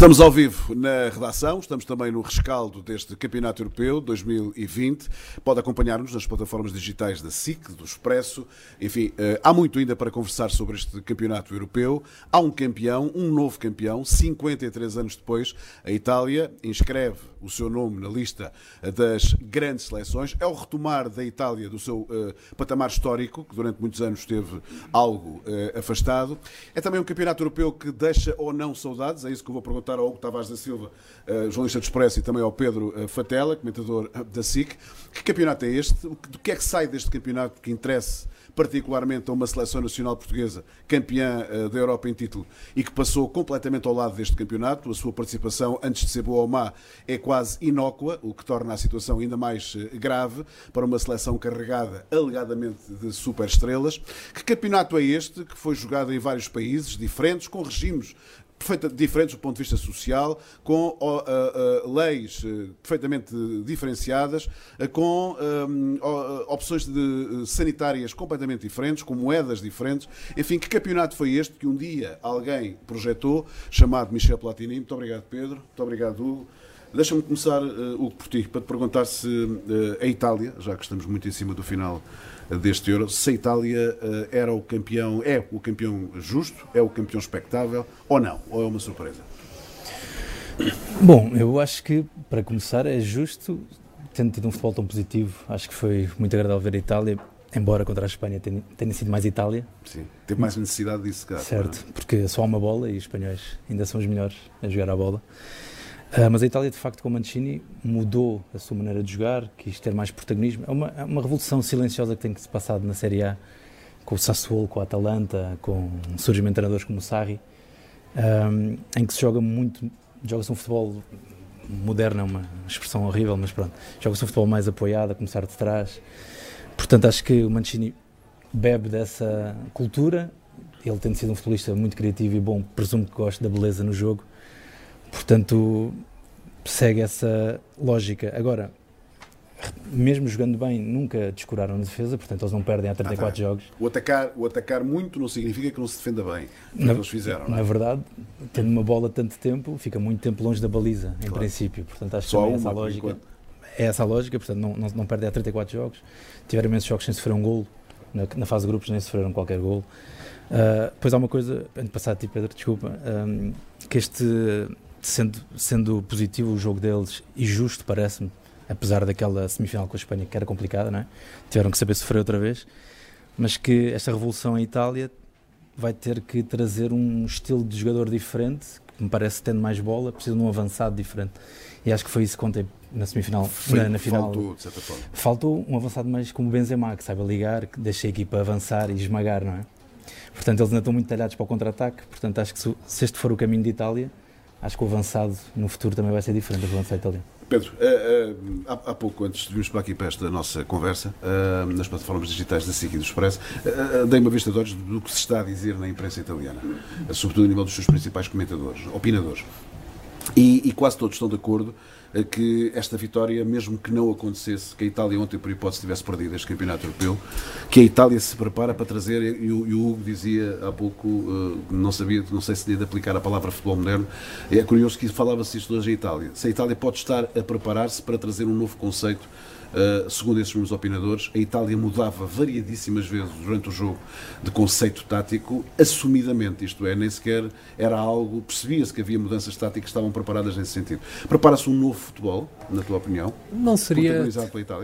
Estamos ao vivo na redação, estamos também no rescaldo deste Campeonato Europeu 2020. Pode acompanhar-nos nas plataformas digitais da SIC, do Expresso. Enfim, eh, há muito ainda para conversar sobre este Campeonato Europeu. Há um campeão, um novo campeão, 53 anos depois. A Itália inscreve o seu nome na lista das grandes seleções. É o retomar da Itália do seu uh, patamar histórico, que durante muitos anos esteve algo uh, afastado. É também um campeonato europeu que deixa ou não saudades, é isso que eu vou perguntar ao Hugo Tavares da Silva, uh, jornalista do Expresso, e também ao Pedro Fatela, comentador da SIC. Que campeonato é este? Do que é que sai deste campeonato que interessa particularmente a uma seleção nacional portuguesa campeã uh, da Europa em título e que passou completamente ao lado deste campeonato. A sua participação, antes de ser boa ou má, é quase inócua, o que torna a situação ainda mais uh, grave para uma seleção carregada alegadamente de superestrelas. Que campeonato é este que foi jogado em vários países diferentes, com regimes perfeitamente diferentes do ponto de vista social, com uh, uh, leis uh, perfeitamente diferenciadas, com um, opções de, sanitárias completamente diferentes, com moedas diferentes. Enfim, que campeonato foi este que um dia alguém projetou, chamado Michel Platini? Muito obrigado, Pedro. Muito obrigado, Hugo. Deixa-me começar, Hugo, por ti, para te perguntar se a Itália, já que estamos muito em cima do final deste Euro, se a Itália uh, era o campeão, é o campeão justo, é o campeão expectável ou não? Ou é uma surpresa? Bom, eu acho que, para começar, é justo, tendo tido um futebol tão positivo, acho que foi muito agradável ver a Itália, embora contra a Espanha tenha, tenha sido mais Itália. Sim, teve mais necessidade disso, cara. Certo, porque só há uma bola e os espanhóis ainda são os melhores a jogar a bola. Uh, mas a Itália, de facto, com Mancini, mudou a sua maneira de jogar, quis ter mais protagonismo. É uma, é uma revolução silenciosa que tem que se passado na Série A, com o Sassuolo, com a Atalanta, com surgimento de treinadores como o Sarri, um, em que se joga muito, joga-se um futebol moderno, é uma expressão horrível, mas pronto, joga-se um futebol mais apoiado, a começar de trás. Portanto, acho que o Mancini bebe dessa cultura, ele tendo sido um futebolista muito criativo e bom, presumo que gosta da beleza no jogo, Portanto, segue essa lógica. Agora, mesmo jogando bem, nunca descuraram na defesa, portanto eles não perdem há 34 ah, tá. jogos. O atacar, o atacar muito não significa que não se defenda bem. Na, eles fizeram, na é? verdade, tendo uma bola tanto tempo, fica muito tempo longe da baliza, em princípio. Portanto, acho Só que é essa a lógica. É essa a lógica, portanto, não, não, não perdem há 34 jogos. Tiveram imensos jogos sem sofrer um golo. Na, na fase de grupos nem sofreram qualquer golo. Uh, depois há uma coisa, antes de passar a ti, Pedro, desculpa, um, que este sendo, sendo positivo o jogo deles e justo, parece-me, apesar daquela semifinal com a Espanha que era complicada, não é? tiveram que saber sofrer outra vez, mas que esta revolução em Itália vai ter que trazer um estilo de jogador diferente, que me parece tendo mais bola, precisa de um avançado diferente. E acho que foi isso que contei na semifinal, na, na, final. Faltou, de certa forma. Faltou um avançado mais como o Benzema, que saiba ligar, que deixa a equipa avançar e esmagar, não é? Portanto, eles ainda estão muito talhados para o contra-ataque, portanto, acho que se este for o caminho de Itália, acho que o avançado no futuro também vai ser diferente do avançado italiano. Pedro, uh, uh, há, pouco, antes de virmos para aqui para esta nossa conversa, uh, nas plataformas digitais da SIC e do Expresso, dei uma vista de olhos do que se está a dizer na imprensa italiana, sobretudo a nível dos seus principais comentadores, opinadores. E, e quase todos estão de acordo que esta vitória, mesmo que não acontecesse, que a Itália ontem, por hipótese, tivesse perdido este campeonato europeu, que a Itália se prepara para trazer, e o, e o Hugo dizia há pouco, uh, não sabia, não sei se tinha de aplicar a palavra futebol moderno, é curioso que falava-se isto hoje a Itália. Se a Itália pode estar a preparar-se para trazer um novo conceito Uh, segundo esses mesmos opinadores, a Itália mudava variadíssimas vezes durante o jogo de conceito tático, assumidamente, isto é, nem sequer era algo, percebia-se que havia mudanças táticas que estavam preparadas nesse sentido. Prepara-se um novo futebol, na tua opinião? Não seria,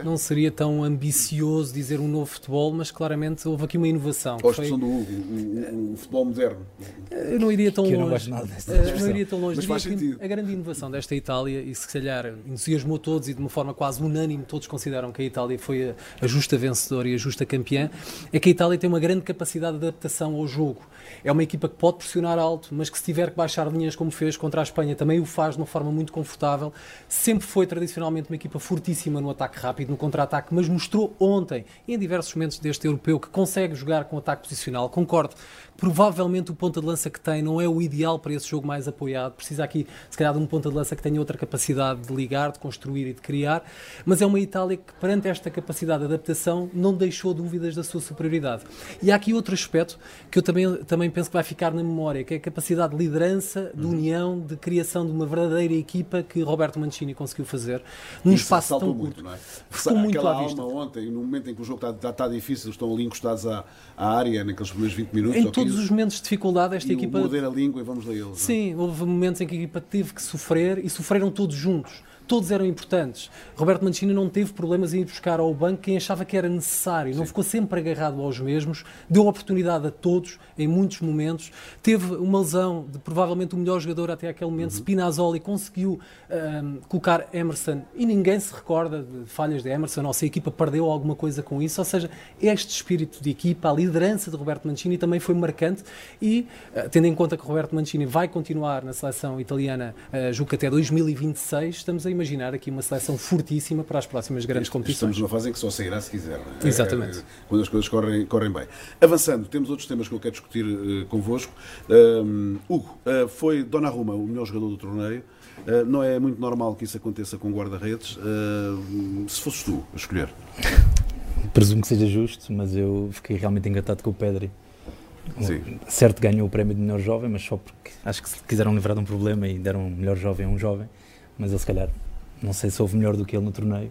não seria tão ambicioso dizer um novo futebol, mas claramente houve aqui uma inovação. Ou a expressão foi... do Hugo, o, o, futebol moderno. Eu não iria tão que longe. não, uh, não iria tão longe. Mas faz sentido. A grande inovação desta Itália, e se calhar entusiasmou todos e de uma forma quase unânime, todos consideram que a Itália foi a, a justa vencedora e a justa campeã, é que a Itália tem uma grande capacidade de adaptação ao jogo. É uma equipa que pode pressionar alto, mas que se tiver que baixar linhas como fez contra a Espanha, também o faz de uma forma muito confortável. Sempre foi tradicionalmente uma equipa fortíssima no ataque rápido, no contra-ataque, mas mostrou ontem, em diversos momentos deste europeu, que consegue jogar com ataque posicional. Concordo provavelmente o ponta de lança que tem não é o ideal para esse jogo mais apoiado. Precisa aqui, se calhar, de um ponta de lança que tenha outra capacidade de ligar, de construir e de criar. Mas é uma Itália que, perante esta capacidade de adaptação, não deixou dúvidas da sua superioridade. E há aqui outro aspecto que eu também, também penso que vai ficar na memória, que é a capacidade de liderança, de uhum. união, de criação de uma verdadeira equipa que Roberto Mancini conseguiu fazer num Isso espaço tão muito, curto. Não é? Ficou muito à vista. ontem, no momento em que o jogo está, está, está difícil, estão ali encostados à, à área, naqueles primeiros 20 minutos. Em todos 15, os momentos de dificuldade, esta equipa. Morder a língua e vamos ler eles. É? Sim, houve momentos em que a equipa teve que sofrer e sofreram todos juntos todos eram importantes. Roberto Mancini não teve problemas em ir buscar ao banco quem achava que era necessário, Sim. não ficou sempre agarrado aos mesmos, deu oportunidade a todos em muitos momentos. Teve uma lesão de provavelmente o melhor jogador até aquele momento, uhum. Spinazzola, e conseguiu um, colocar Emerson e ninguém se recorda de falhas de Emerson, ou se a equipa perdeu alguma coisa com isso. Ou seja, este espírito de equipa, a liderança de Roberto Mancini também foi marcante e, uh, tendo em conta que Roberto Mancini vai continuar na seleção italiana, uh, julgo que até 2026, estamos a imaginar aqui uma seleção fortíssima para as próximas grandes competições. Estamos numa fase em que só sairá se quiser. É? Exatamente. É, quando as coisas correm, correm bem. Avançando, temos outros temas que eu quero discutir uh, convosco. Uh, Hugo, uh, foi Donnarumma o melhor jogador do torneio. Uh, não é muito normal que isso aconteça com guarda-redes. se fosses tu a escolher. Presumo que seja justo, mas eu fiquei realmente engatado com o Pedri. Sim. Certo, ganhou o prémio de melhor jovem, mas só porque acho que se quiseram livrar de um problema e deram melhor jovem a um jovem. Mas ele, se calhar, não sei se houve melhor do que ele no torneio.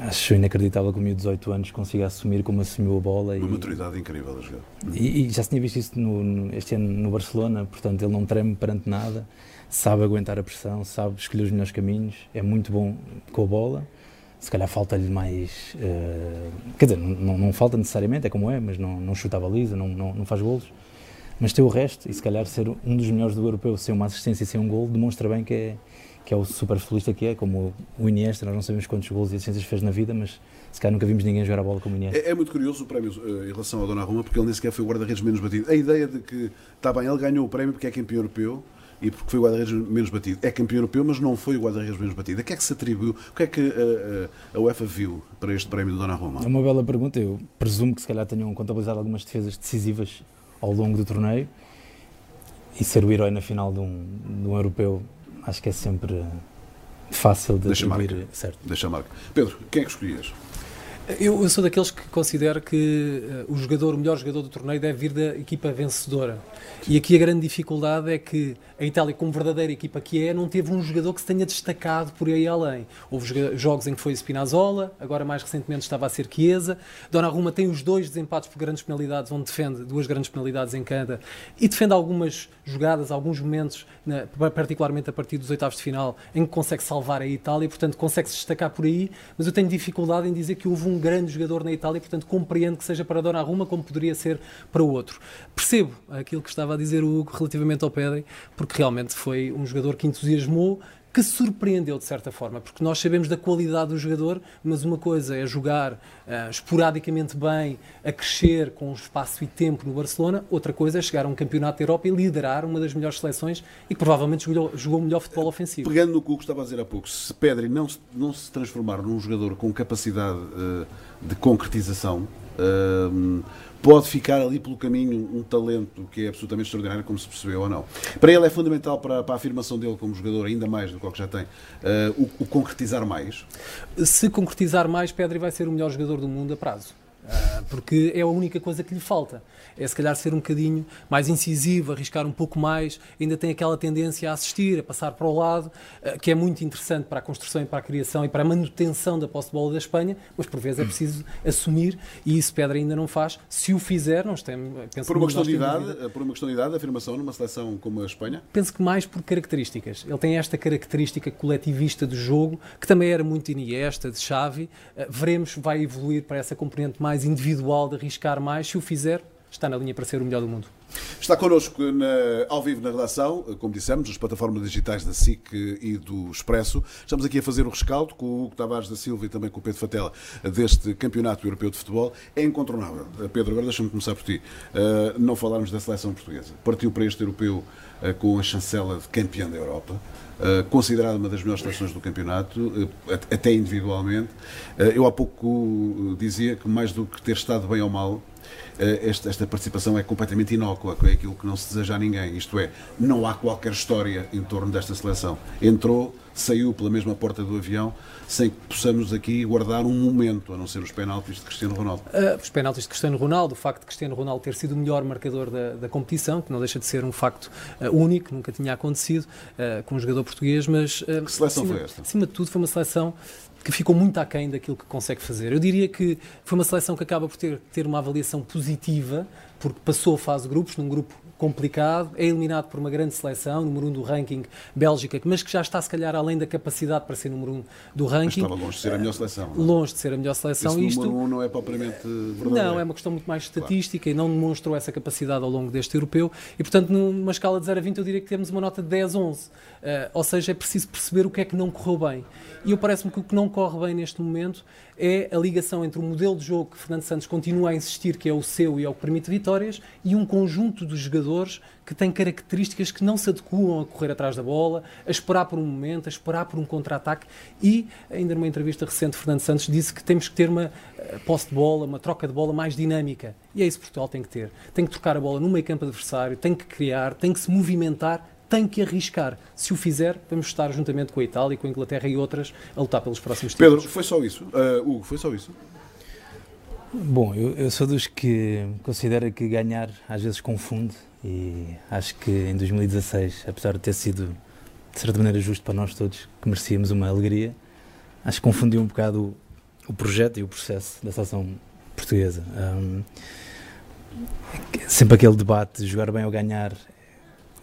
Acho inacreditável que o meu 18 anos consiga assumir como assumiu a bola. Uma e, maturidade incrível a jogar. E, e, já se tinha visto isso no, no, este ano no Barcelona, portanto ele não treme perante nada, sabe aguentar a pressão, sabe escolher os melhores caminhos, é muito bom com a bola. Se calhar falta-lhe mais. Uh, quer dizer, não, não, falta necessariamente, é como é, mas não, não chuta a baliza, não, não, não faz golos. Mas tem o resto, e se calhar ser um dos melhores do europeu, sem uma assistência e sem um gol, demonstra bem que é, que é o super futbolista que é, como o Iniesta, nós não sabemos quantos gols e assistências fez na vida, mas se calhar nunca vimos ninguém jogar a bola como o Iniesta. É, é muito curioso o prémio uh, em relação ao Donnarumma, porque ele nem sequer foi o guarda-redes menos batido. A ideia de que, está bem, ele ganhou o prémio porque é campeão europeu, e porque foi o guarda-redes menos batido. É campeão europeu, mas não foi o guarda-redes menos batido. A que é que se atribuiu? O que é que a, eh, a, eh, a UEFA viu para este prémio do Donnarumma? É uma bela pergunta. Eu presumo que se calhar tenham contabilizado algumas defesas decisivas ao longo do torneio e ser o herói na final de um, de um europeu acho que é sempre fácil de Deixa atribuir. Certo. Deixa a marca. Pedro, quem é que escolhias? Eu, eu, sou daqueles que considero que uh, o jogador, o melhor jogador do torneio deve vir da equipa vencedora. E aqui a grande dificuldade é que a Itália, como verdadeira equipa que é, não teve um jogador que se tenha destacado por aí além. Houve jogos em que foi Spinazzola, agora mais recentemente estava a ser Chiesa. Donnarumma tem os dois desempates por grandes penalidades, onde defende duas grandes penalidades em cada, e defende algumas jogadas, alguns momentos, na, particularmente a partir dos oitavos de final, em que consegue salvar a Itália, portanto consegue se destacar por aí, mas eu tenho dificuldade em dizer que houve um grande jogador na Itália, portanto compreendo que seja para Donnarumma como poderia ser para o outro. Percebo aquilo que estava a dizer o Hugo relativamente ao Pedri, porque realmente foi um jogador que entusiasmou, que surpreendeu de certa forma, porque nós sabemos da qualidade do jogador, mas uma coisa é jogar uh, esporadicamente bem, a crescer com espaço e tempo no Barcelona, outra coisa é chegar a um campeonato da Europa e liderar uma das melhores seleções e que provavelmente jogou, jogou melhor futebol ofensivo. Pegando no que o estava a dizer há pouco, se Pedri não se, não se transformar num jogador com capacidade uh, de concretização, uh, pode ficar ali pelo caminho um talento que é absolutamente extraordinário, como se percebeu ou não. Para ele é fundamental para, para a afirmação dele como jogador, ainda mais do que o que já tem, uh, o, o concretizar mais. Se concretizar mais, Pedri vai ser o melhor jogador do mundo a prazo. Uh, porque é a única coisa que lhe falta é se calhar ser um bocadinho mais incisivo, arriscar um pouco mais, ainda tem aquela tendência a assistir, a passar para o lado, eh, que é muito interessante para a construção e para a criação e para a manutenção da posse de bola da Espanha, mas por vezes é preciso assumir e isso Pedra ainda não faz. Se o fizer, nós temos. Penso por uma, questão de idade, por uma questão de idade, afirmação numa seleção como a Espanha? Penso que mais por características. Ele tem esta característica coletivista do jogo, que também era muito Iniesta, de Xavi. Eh, veremos, vai evoluir para essa componente mais individual de arriscar mais. Se o fizer, está na linha para ser o melhor do mundo. Está connosco na, ao vivo na redação, como dissemos, as plataformas digitais da SIC e do Expresso. Estamos aqui a fazer o rescaldo com o Hugo Tavares da Silva e também com o Pedro Fatela deste Campeonato Europeu de Futebol. É incontornável. Pedro, agora deixa-me começar por ti. Uh, não falarmos da seleção portuguesa. Partiu para este europeu uh, com a chancela de campeã da Europa. Uh, considerada uma das melhores seleções do campeonato, uh, até individualmente. Uh, eu há pouco dizia que mais do que ter estado bem ou mal, eh, esta, esta participação é completamente inócua, é aquilo que não se deseja a ninguém. Isto é, não há qualquer história em torno desta seleção. Entrou saiu pela mesma porta do avião sem que possamos aqui guardar um momento, a não ser os penaltis de Cristiano Ronaldo. Uh, os penaltis de Cristiano Ronaldo, o facto de Cristiano Ronaldo ter sido o melhor marcador da, da competição, que não deixa de ser um facto uh, único, nunca tinha acontecido uh, com um jogador português, mas... que seleção acima, foi esta? Acima de tudo foi uma seleção que ficou muito aquém daquilo que consegue fazer. Eu diria que foi uma seleção que acaba por ter, ter uma avaliação positiva, porque passou a fase de grupos, num grupo complicado, é eliminado por uma grande seleção, número 1 um do ranking Bélgica, mas que já está se calhar além da capacidade para ser número 1 um do ranking. Mas estava longe de ser a melhor seleção. Não? É? Longe de ser a melhor seleção. Esse Isto número 1 um não é propriamente verdadeiro. Não, é uma questão muito mais estatística claro. e não demonstrou essa capacidade ao longo deste europeu. E portanto, numa escala de 0 a 20, eu diria que temos uma nota de 10, 11. Uh, ou seja, é preciso perceber o que é que não correu bem. E eu parece-me que o que não corre bem neste momento é a ligação entre o modelo de jogo que Fernando Santos continua a insistir que é o seu e é o que permite vitórias e um conjunto de jogadores que têm características que não se adequam a correr atrás da bola, a esperar por um momento, a esperar por um contra-ataque e, ainda numa entrevista recente, Fernando Santos disse que temos que ter uma eh, posse de bola, uma troca de bola mais dinâmica. E é isso que Portugal tem que ter. Tem que trocar a bola no meio campo adversário, tem que criar, tem que se movimentar tem que arriscar. Se o fizer, vamos estar juntamente com a Itália, com a Inglaterra e outras a lutar pelos próximos Pedro, títulos. foi só isso? Uh, Hugo, foi só isso? Bom, eu, eu, sou dos que considera que ganhar às vezes confunde e acho que em 2016, apesar de ter sido de certa maneira justo para nós todos, que merecíamos uma alegria, acho que confundiu um bocado o, o projeto e o processo da seleção portuguesa. Um, sempre aquele debate de jogar bem ou ganhar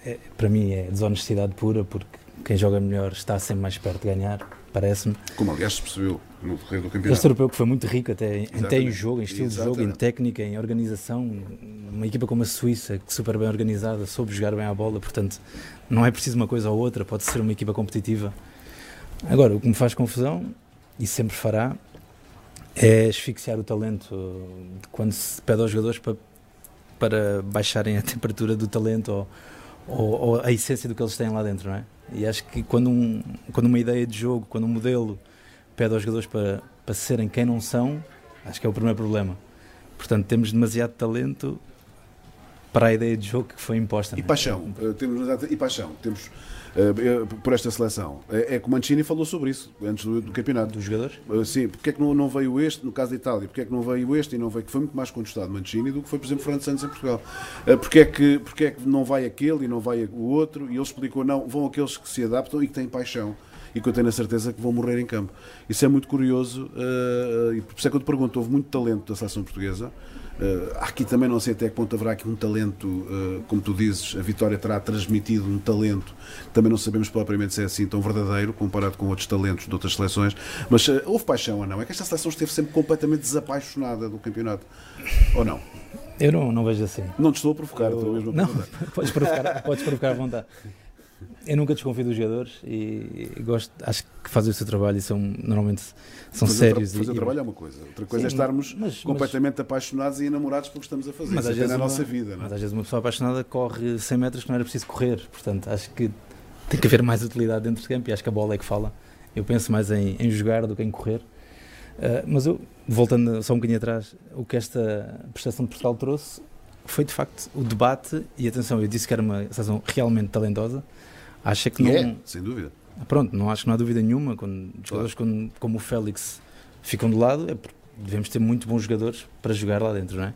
é, para mim é desonestidade pura, porque quem joga melhor está sempre mais perto de ganhar, parece-me. Como aliás se percebeu no decorrer do campeonato. Este europeu que foi muito rico até, até em jogo, em estilo Exatamente. de jogo, em técnica, em organização. Uma equipa como a Suíça, que super bem organizada, soube jogar bem a bola, portanto não é preciso uma coisa ou outra, pode ser uma equipa competitiva. Agora, o que me faz confusão, e sempre fará, é asfixiar o talento quando se pede aos jogadores para, para baixarem a temperatura do talento ou ou, ou, a essência do que eles têm lá dentro, não é? E acho que quando, um, quando uma ideia de jogo, quando um modelo pede aos jogadores para, para serem quem não são, acho que é o primeiro problema. Portanto, temos demasiado talento para a ideia de jogo que foi imposta. E é? paixão, uh, temos, e paixão, temos uh, por esta seleção. É, é que o Mancini falou sobre isso antes do, do campeonato. Dos jogadores? Uh, sim, porque é que não, não, veio este, no caso da Itália, porque é que não veio este e não veio, que foi muito mais contestado Mancini do que foi, por exemplo, Fernando Santos em Portugal. Uh, porque, é que, porque é que não vai aquele e não vai o outro? E ele explicou, não, vão aqueles que se adaptam e que têm paixão e que eu tenho a certeza que vão morrer em campo. Isso é muito curioso uh, e por isso é que eu te pergunto, houve muito talento da seleção portuguesa, Uh, aqui também não sei até que ponto haverá aqui um talento, uh, como tu dizes, a Vitória terá transmitido um talento, também não sabemos propriamente se é assim tão verdadeiro comparado com outros talentos de outras seleções, mas uh, houve paixão ou não? É que esta seleção esteve sempre completamente desapaixonada do campeonato, ou não? Eu não, não vejo assim. Não te estou a provocar, eu... estou mesmo a Não, podes provocar, podes provocar à vontade. Eu nunca desconfio dos jogadores e, gosto, acho que fazem o seu trabalho e são normalmente são fazer sérios. fazer o trabalho é uma coisa, outra coisa sim, é estarmos mas, completamente mas, apaixonados e enamorados pelo que estamos a fazer. Mas às é vezes na nossa vida. É? Mas às vezes uma pessoa apaixonada corre 100 metros que não era preciso correr, portanto acho que tem que haver mais utilidade dentro do campo e acho que a bola é que fala. Eu penso mais em, em jogar do que em correr. Uh, mas eu, voltando só um bocadinho atrás, o que esta prestação de Portugal trouxe foi de facto o debate, e atenção, eu disse que era uma seleção realmente talentosa, Acha que não. É, sem dúvida. Pronto, não acho que não há dúvida nenhuma. Quando jogadores claro. como o Félix ficam de lado, é devemos ter muito bons jogadores para jogar lá dentro, não é?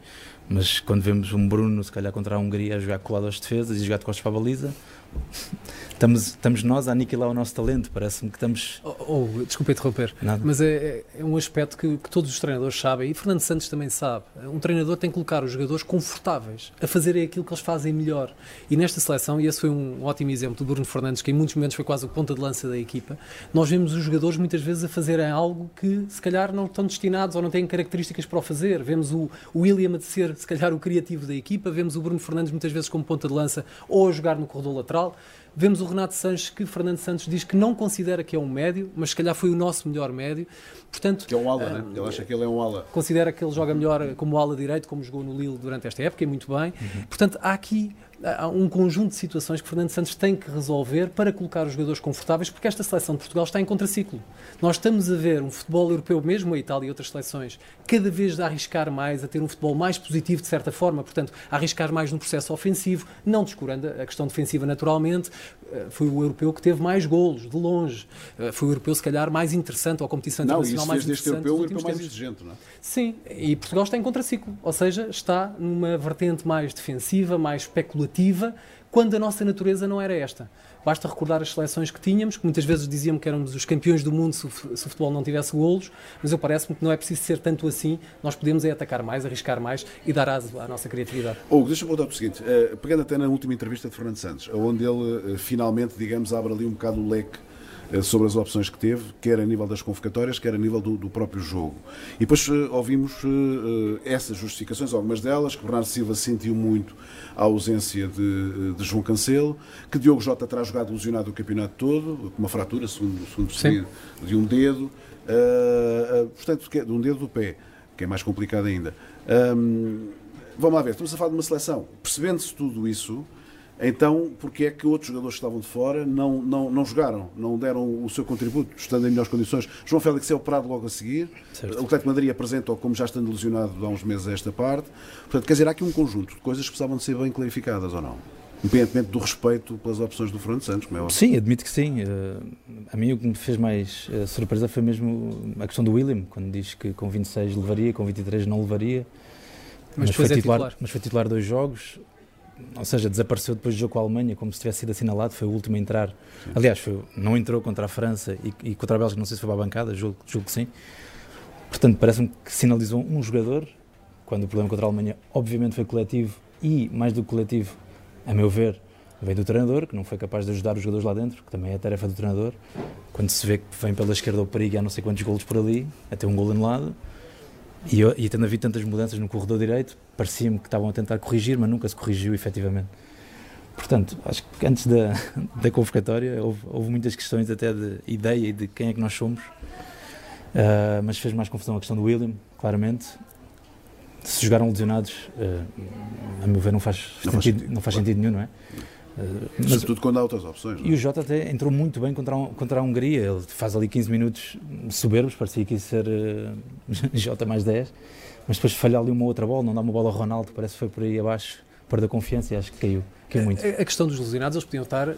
Mas quando vemos um Bruno, se calhar contra a Hungria, a jogar colado às defesas e jogar de costas para a baliza, estamos, estamos nós a aniquilar o nosso talento. Parece-me que estamos. Oh, oh, desculpa interromper, Nada. mas é, é, um aspecto que, que, todos os treinadores sabem e Fernando Santos também sabe. Um treinador tem que colocar os jogadores confortáveis a fazerem aquilo que eles fazem melhor. E nesta seleção, e esse foi um ótimo exemplo do Bruno Fernandes, que em muitos momentos foi quase o ponta de lança da equipa, nós vemos os jogadores muitas vezes a fazerem algo que se calhar não estão destinados ou não têm características para o fazer. Vemos o, o William a ser se calhar o criativo da equipa, vemos o Bruno Fernandes muitas vezes como ponta de lança ou a jogar no corredor lateral. Vemos o Renato Sanches, que Fernando Santos diz que não considera que é um médio, mas se calhar foi o nosso melhor médio. Portanto, que é um ala, uh, né? Ele acha que ele é um ala. Considera que ele joga melhor como ala direito, como jogou no Lille durante esta época, e muito bem. Uhum. Portanto, há aqui há um conjunto de situações que Fernando Santos tem que resolver para colocar os jogadores confortáveis, porque esta seleção de Portugal está em contraciclo. Nós estamos a ver um futebol europeu, mesmo a Itália e outras seleções, cada vez a arriscar mais, a ter um futebol mais positivo de certa forma, portanto, a arriscar mais no processo ofensivo, não descurando a questão defensiva naturalmente, foi o europeu que teve mais golos, de longe. Eh, foi o europeu, se calhar, mais interessante, ou a competição não, internacional mais interessante. Não, europeu o europeu mais exigente, não é? Sim, e Portugal está em contraciclo, ou seja, está numa vertente mais defensiva, mais especulativa, quando a nossa natureza não era esta. Basta recordar as seleções que tínhamos, que muitas vezes diziam que éramos os campeões do mundo se o, futebol não tivesse golos, mas eu parece-me que não é preciso ser tanto assim. Nós podemos é atacar mais, arriscar mais e dar aso à nossa criatividade. Hugo, deixa-me para o seguinte. Uh, pegando até na última entrevista de Fernando Santos, onde ele uh, finalmente, digamos, abre ali um bocado o leque eh, sobre as opções que teve, quer a nível das convocatórias, quer a nível do, do próprio jogo. E depois uh, ouvimos uh, essas justificações, algumas delas, que Bernardo Silva sentiu muito a ausência de, de João Cancelo, que Diogo Jota terá jogado lesionado o campeonato todo, com uma fratura, segundo, segundo percebi, de um dedo, uh, portanto, de um dedo do pé, que é mais complicado ainda. Um, vamos lá ver, estamos a falar de uma seleção. Percebendo-se tudo isso, então, porque é que outros jogadores que estavam de fora não, não, não jogaram, não deram o seu contributo, estando em melhores condições? João Félix é operado logo a seguir, certo. o Atlético Madrid apresenta-o como já estando lesionado há uns meses a esta parte. Portanto, quer dizer, há aqui um conjunto de coisas que precisavam de ser bem clarificadas ou não? Independentemente do respeito pelas opções do Fernando Santos, como é óbvio. Sim, admito que sim. Uh, a mim o que me fez mais uh, surpresa foi mesmo a questão do William, quando diz que com 26 levaria, com 23 não levaria. Mas, mas foi, é titular, titular. mas foi titular dois jogos ou seja, desapareceu depois do jogo com a Alemanha, como se tivesse sido assinalado, foi o último a entrar. Sim. Aliás, foi, não entrou contra a França e, e, contra a Bélgica, não sei se foi para a bancada, julgo, julgo que sim. Portanto, parece-me que sinalizou um jogador, quando o problema contra a Alemanha, obviamente, foi coletivo e, mais do que coletivo, a meu ver, veio do treinador, que não foi capaz de ajudar os jogadores lá dentro, que também é a tarefa do treinador. Quando se vê que vem pela esquerda o perigo há não sei quantos golos por ali, até um gol anulado e, eu, e tendo havido tantas mudanças no corredor direito, parecia-me que estavam a tentar corrigir, mas nunca se corrigiu efetivamente. Portanto, acho que antes da, da convocatória houve, houve, muitas questões até de ideia e de quem é que nós somos, uh, mas fez mais confusão a questão do William, claramente. Se jogaram lesionados, uh, a meu ver, não faz, não sentido, faz, não faz sentido nenhum, não é? Uh, mas, Sobretudo quando há outras opções. Não? E é? o Jota até entrou muito bem contra, um, contra a Hungria. Ele faz ali 15 minutos soberbos, parecia que ia ser uh, Jota mais 10, mas depois falha ali uma outra bola, não dá uma bola ao Ronaldo, parece que foi por aí abaixo, perdeu confiança e acho que caiu, caiu muito. A, a questão dos lesionados, eles podiam estar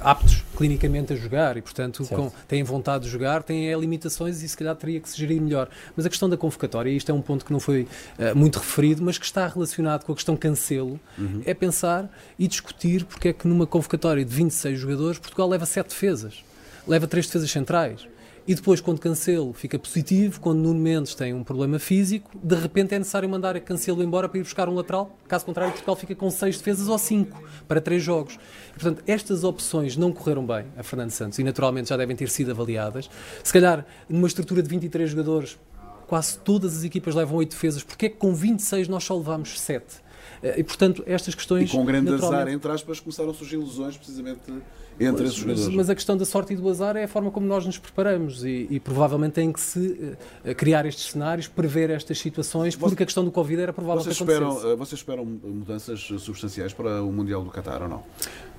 aptos clinicamente a jogar e, portanto, com, têm vontade de jogar, têm é, limitações e se calhar teria que se gerir melhor. Mas a questão da convocatória, e isto é um ponto que não foi uh, muito referido, mas que está relacionado com a questão cancelo, uhum. é pensar e discutir porque é que numa convocatória de 26 jogadores Portugal leva 7 defesas, leva 3 defesas centrais. E depois, quando Cancelo fica positivo, quando Nuno Mendes tem um problema físico, de repente é necessário mandar a Cancelo embora para ir buscar um lateral. Caso contrário, Portugal fica com seis defesas ou cinco para três jogos. E, portanto, estas opções não correram bem a Fernando Santos e naturalmente já devem ter sido avaliadas. Se calhar, numa estrutura de 23 jogadores, quase todas as equipas levam oito defesas. Porque é que com 26 nós só levamos sete? Eh, e, portanto, estas questões. E com grande azar, entre aspas, começaram a surgir lesões precisamente entre pois, esses jogadores. Mas, mas, a questão da sorte e do azar é a forma como nós nos preparamos e, e provavelmente tem que se uh, criar estes cenários, prever estas situações, porque a questão do Covid era provável vocês que acontecesse. Esperam, uh, vocês esperam mudanças substanciais para o Mundial do Qatar ou não?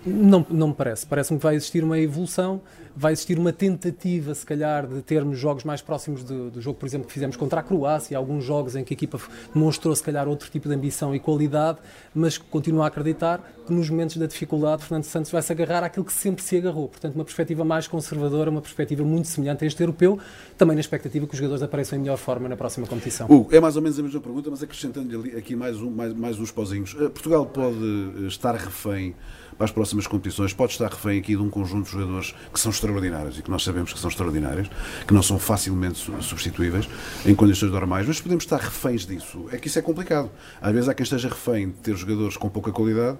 Não, não me parece. Parece-me que vai existir uma evolução, vai existir uma tentativa, se calhar, de termos jogos mais próximos do, do, jogo, por exemplo, que fizemos contra a Croácia, alguns jogos em que a equipa demonstrou, se calhar, outro tipo de ambição e qualidade, mas continuo a acreditar que nos momentos da dificuldade, Fernando Santos vai se agarrar àquilo que sempre se agarrou. Portanto, uma perspectiva mais conservadora, uma perspectiva muito semelhante a este europeu, também na expectativa que os jogadores apareçam em melhor forma na próxima competição. Hugo, é mais ou menos a mesma pergunta, mas acrescentando aqui mais, um, mais, mais uns pozinhos. Eh, Portugal pode eh, estar refém para as próximas competições, pode estar refém aqui de um conjunto de jogadores que são extraordinários e que nós sabemos que são extraordinários, que não são facilmente substituíveis em condições normais, mas podemos estar reféns disso. É que isso é complicado. Às vezes há quem esteja refém de ter jogadores com pouca qualidade,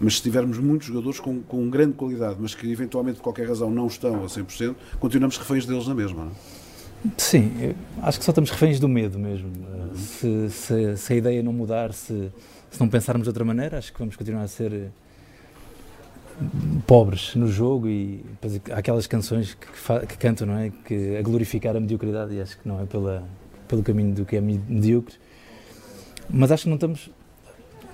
mas se tivermos muitos jogadores com, com grande qualidade, mas que eventualmente por qualquer razão não estão a 100%, continuamos reféns deles na mesma. Não é? Sim, acho que só estamos reféns do medo mesmo. Se, se, se, a ideia não mudar, se, se não pensarmos de outra maneira, acho que vamos continuar a ser pobres no jogo e há aquelas canções que, que, que, cantam, não é? Que a glorificar a mediocridade e acho que não é pela, pelo caminho do que é medíocre. Mas acho que não estamos.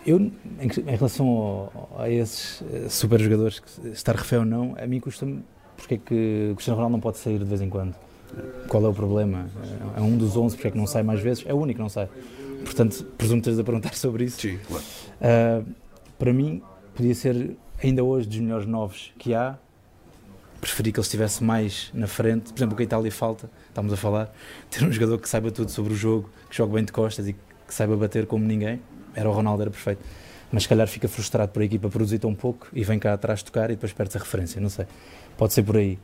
Eu, em, em relação ao, a esses eh, super jogadores, estar refém ou não, a mim custa-me porque é que o Cristiano Ronaldo não pode sair de vez em quando. Qual é o problema? É um dos 11, porque é que não sai mais vezes? É o único que não sai. Portanto, presumo que a perguntar sobre isso. Sim, claro. Uh, para mim, podia ser ainda hoje, dos melhores novos que há, preferi que ele estivesse mais na frente. Por exemplo, o que a Itália falta, estamos a falar, ter um jogador que saiba tudo sobre o jogo, que jogue bem de costas e que saiba bater como ninguém. Era o Ronaldo, era perfeito. Mas se calhar fica frustrado por a equipa produzir tão pouco e vem cá atrás tocar e depois perde a referência, não sei. Pode ser por aí.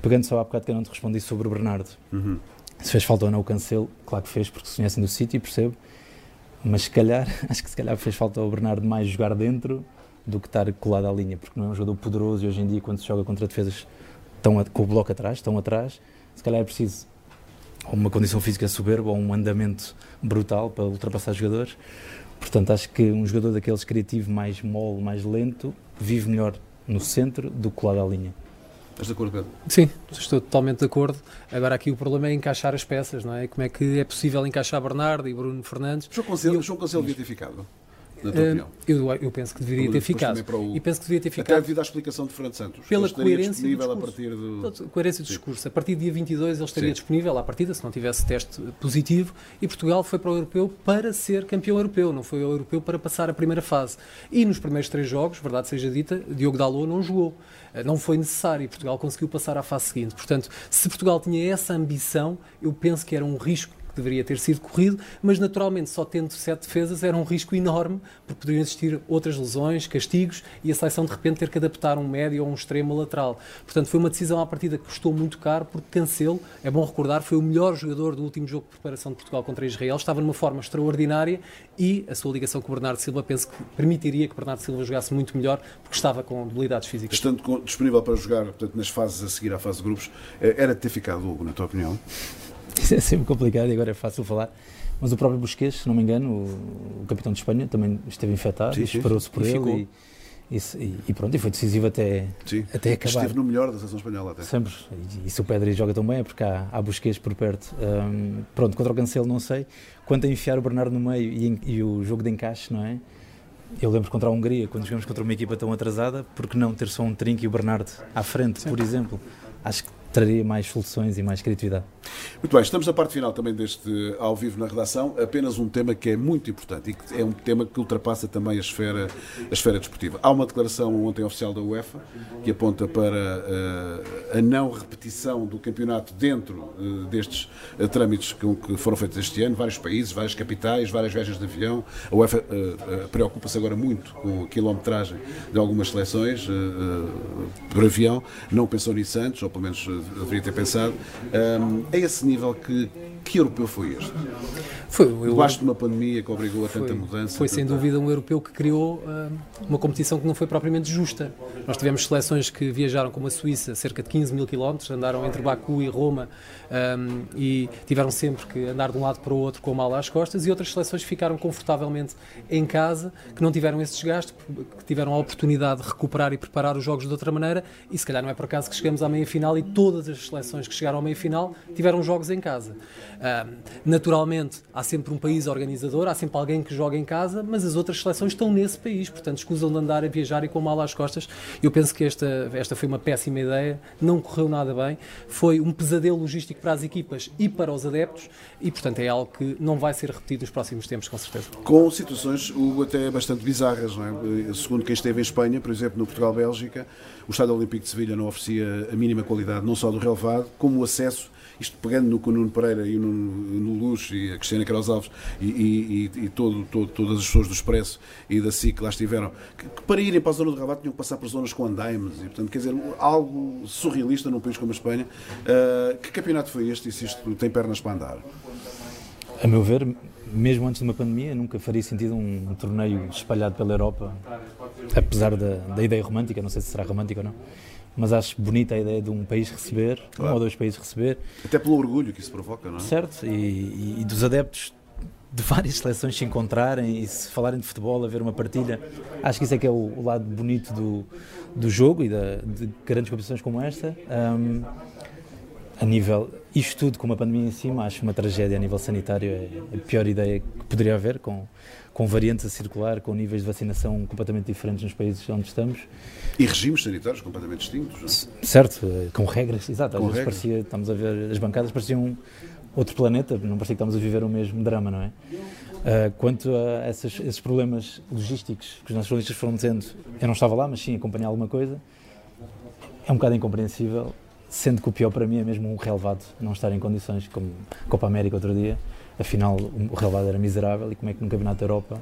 Pegando só há bocado que eu não te respondi sobre o Bernardo. Uhum. Se fez falta ou não o Cancelo, claro que fez, porque se conhecem do City, percebo. Mas se calhar, acho que se calhar fez falta ao Bernardo mais jogar dentro do que estar colado à linha, porque não é um jogador poderoso e hoje em dia, quando se joga contra defesas tão, com o bloco atrás, estão atrás, se calhar é preciso uma condição física soberba ou um andamento brutal para ultrapassar jogadores. Portanto, acho que um jogador daqueles criativo, mais mole, mais lento, vive melhor no centro do que colado à linha. Estás de acordo, Pedro? Sim, estou totalmente de acordo. Agora aqui o problema é encaixar as peças, não é? Como é que é possível encaixar Bernardo e Bruno Fernandes? João Cancelo, João Cancelo devia ter ficado na tua uh, opinião? Eu, eu, penso que deveria ter ficado. O, e penso que deveria ter ficado. Até devido à explicação de Fernando Santos. Pela coerência disponível do discurso. a partir do. coerência do discurso. A partir do dia 22 ele estaria Sim. disponível à partida, se não tivesse teste positivo, e Portugal foi para o europeu para ser campeão europeu, não foi ao europeu para passar a primeira fase. E nos primeiros três jogos, verdade seja dita, Diogo Dalot não jogou. Eh, não foi necessário e Portugal conseguiu passar à fase seguinte. Portanto, se Portugal tinha essa ambição, eu penso que era um risco deveria ter sido corrido, mas naturalmente só tendo sete defesas era um risco enorme, porque poderiam existir outras lesões, castigos e a seleção de repente ter que adaptar um médio ou um extremo lateral. Portanto, foi uma decisão à partida que custou muito caro, porque Cancelo, é bom recordar, foi o melhor jogador do último jogo de preparação de Portugal contra Israel, estava numa forma extraordinária e a sua ligação com o Bernardo Silva penso que permitiria que Bernardo Silva jogasse muito melhor, porque estava com debilidades físicas. Estando disponível para jogar portanto, nas fases a seguir à fase de grupos, eh, era de ter ficado, Hugo, na tua opinião? Isso é sempre complicado e agora é fácil falar. Mas o próprio Busquets, se não me engano, o, o capitão de Espanha, também esteve infectado e esperou-se por e ele. E, e, e, pronto, e foi decisivo até, sim. até acabar. Esteve no melhor da seleção espanhola até. Sempre. E, e se o Pedri joga tão bem é porque há, há Busquets por perto. Um, pronto, contra o Cancelo não sei. Quanto a enfiar o Bernardo no meio e, e o jogo de encaixe, não é? Eu lembro contra a Hungria, quando jogamos contra uma equipa tão atrasada, porque não ter só um trinco e o Bernardo à frente, Sim. por exemplo? Acho que traria mais soluções e mais criatividade. Muito bem, estamos na parte final também deste ao vivo na redação. Apenas um tema que é muito importante e que é um tema que ultrapassa também a esfera, a esfera desportiva. Há uma declaração ontem oficial da UEFA que aponta para uh, a não repetição do campeonato dentro uh, destes uh, trâmites que, que, foram feitos este ano. Vários países, várias capitais, várias viagens de avião. A UEFA preocupa-se agora muito com a quilometragem de algumas seleções por avião. Não pensou nisso antes, ou pelo menos deveria ter pensado. Um, a esse nível, que, que europeu foi este? Foi o Debaixo de uma pandemia que obrigou a tanta foi, mudança. Foi sem dúvida um europeu que criou uh, uma competição que não foi propriamente justa. Nós tivemos seleções que viajaram como a Suíça, cerca de 15 mil quilómetros, andaram entre Baku e Roma um, e tiveram sempre que andar de um lado para o outro com a mala às costas, e outras seleções ficaram confortavelmente em casa, que não tiveram esse desgaste, que tiveram a oportunidade de recuperar e preparar os jogos de outra maneira, e se calhar não é por acaso que chegamos à meia-final e todas as seleções que chegaram à meia-final tiveram jogos em casa. Naturalmente, há sempre um país organizador, há sempre alguém que joga em casa, mas as outras seleções estão nesse país, portanto escusam de andar a viajar e com mal às costas. Eu penso que esta, esta foi uma péssima ideia, não correu nada bem, foi um pesadelo logístico para as equipas e para os adeptos e, portanto, é algo que não vai ser repetido nos próximos tempos, com certeza. Com situações, até bastante bizarras, não é? Segundo quem esteve em Espanha, por exemplo, no Portugal-Bélgica, o Estádio Olímpico de Sevilha não oferecia a mínima qualidade, não só do relevado, como o acesso isto pegando no Nuno Pereira e no, Luz e a Cristina Queiroz Alves e, e, e todo, todo, todas as pessoas do Expresso e da SIC que lá estiveram, que, que para irem para a zona do Rabat tinham que passar por zonas com andaimes e, portanto, quer dizer, algo surrealista num país como a Espanha. Uh, que campeonato foi este e se isto tem pernas para andar? A meu ver, mesmo antes de uma pandemia, nunca faria sentido um, um torneio espalhado pela Europa, apesar da, da ideia romântica, não sei se será romântica ou não mas acho bonita a ideia de um país receber, claro. um ou dois países receber. Até pelo orgulho que isso provoca, não é? Certo, e, e dos adeptos de várias seleções se encontrarem e se falarem de futebol, haver uma partilha. Acho que isso é que é o, o lado bonito do, do jogo e da, de grandes competições como esta. Um, a nível, isto tudo com uma pandemia em cima, acho uma tragédia a nível sanitário, é a pior ideia que poderia haver, com, com variantes a circular, com níveis de vacinação completamente diferentes nos países onde estamos. E regimes sanitários completamente distintos. Certo, com regras, exato. Às com vezes regras. parecia, estamos a ver, as bancadas pareciam outro planeta, não parecia que estamos a viver o mesmo drama, não é? Uh, quanto a essas, esses problemas logísticos que os nossos jornalistas foram dizendo, eu não estava lá, mas sim acompanhar alguma coisa, é um bocado incompreensível, sendo que o pior para mim é mesmo um relevado não estar em condições, como Copa América outro dia, afinal o relevado era miserável e como é que num Campeonato da Europa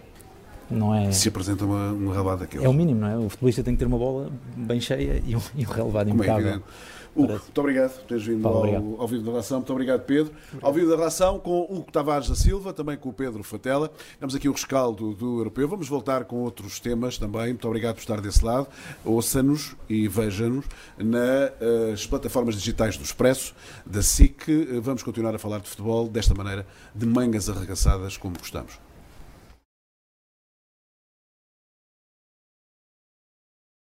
não é... Se apresenta uma, um relevado daqueles. É o mínimo, não é? O futebolista tem que ter uma bola bem cheia e um, e um relevado como é impecável. É Hugo, muito obrigado por teres vindo ao, ao Vivo da Relação. Muito obrigado, Pedro. Obrigado. Ao Vivo da Relação com Hugo Tavares da Silva, também com o Pedro Fatela. Temos aqui o rescaldo do europeu. Vamos voltar com outros temas também. Muito obrigado por estar desse lado. Ouça-nos e veja-nos nas plataformas digitais do Expresso, da SIC. Vamos continuar a falar de futebol desta maneira, de mangas arregaçadas, como gostamos.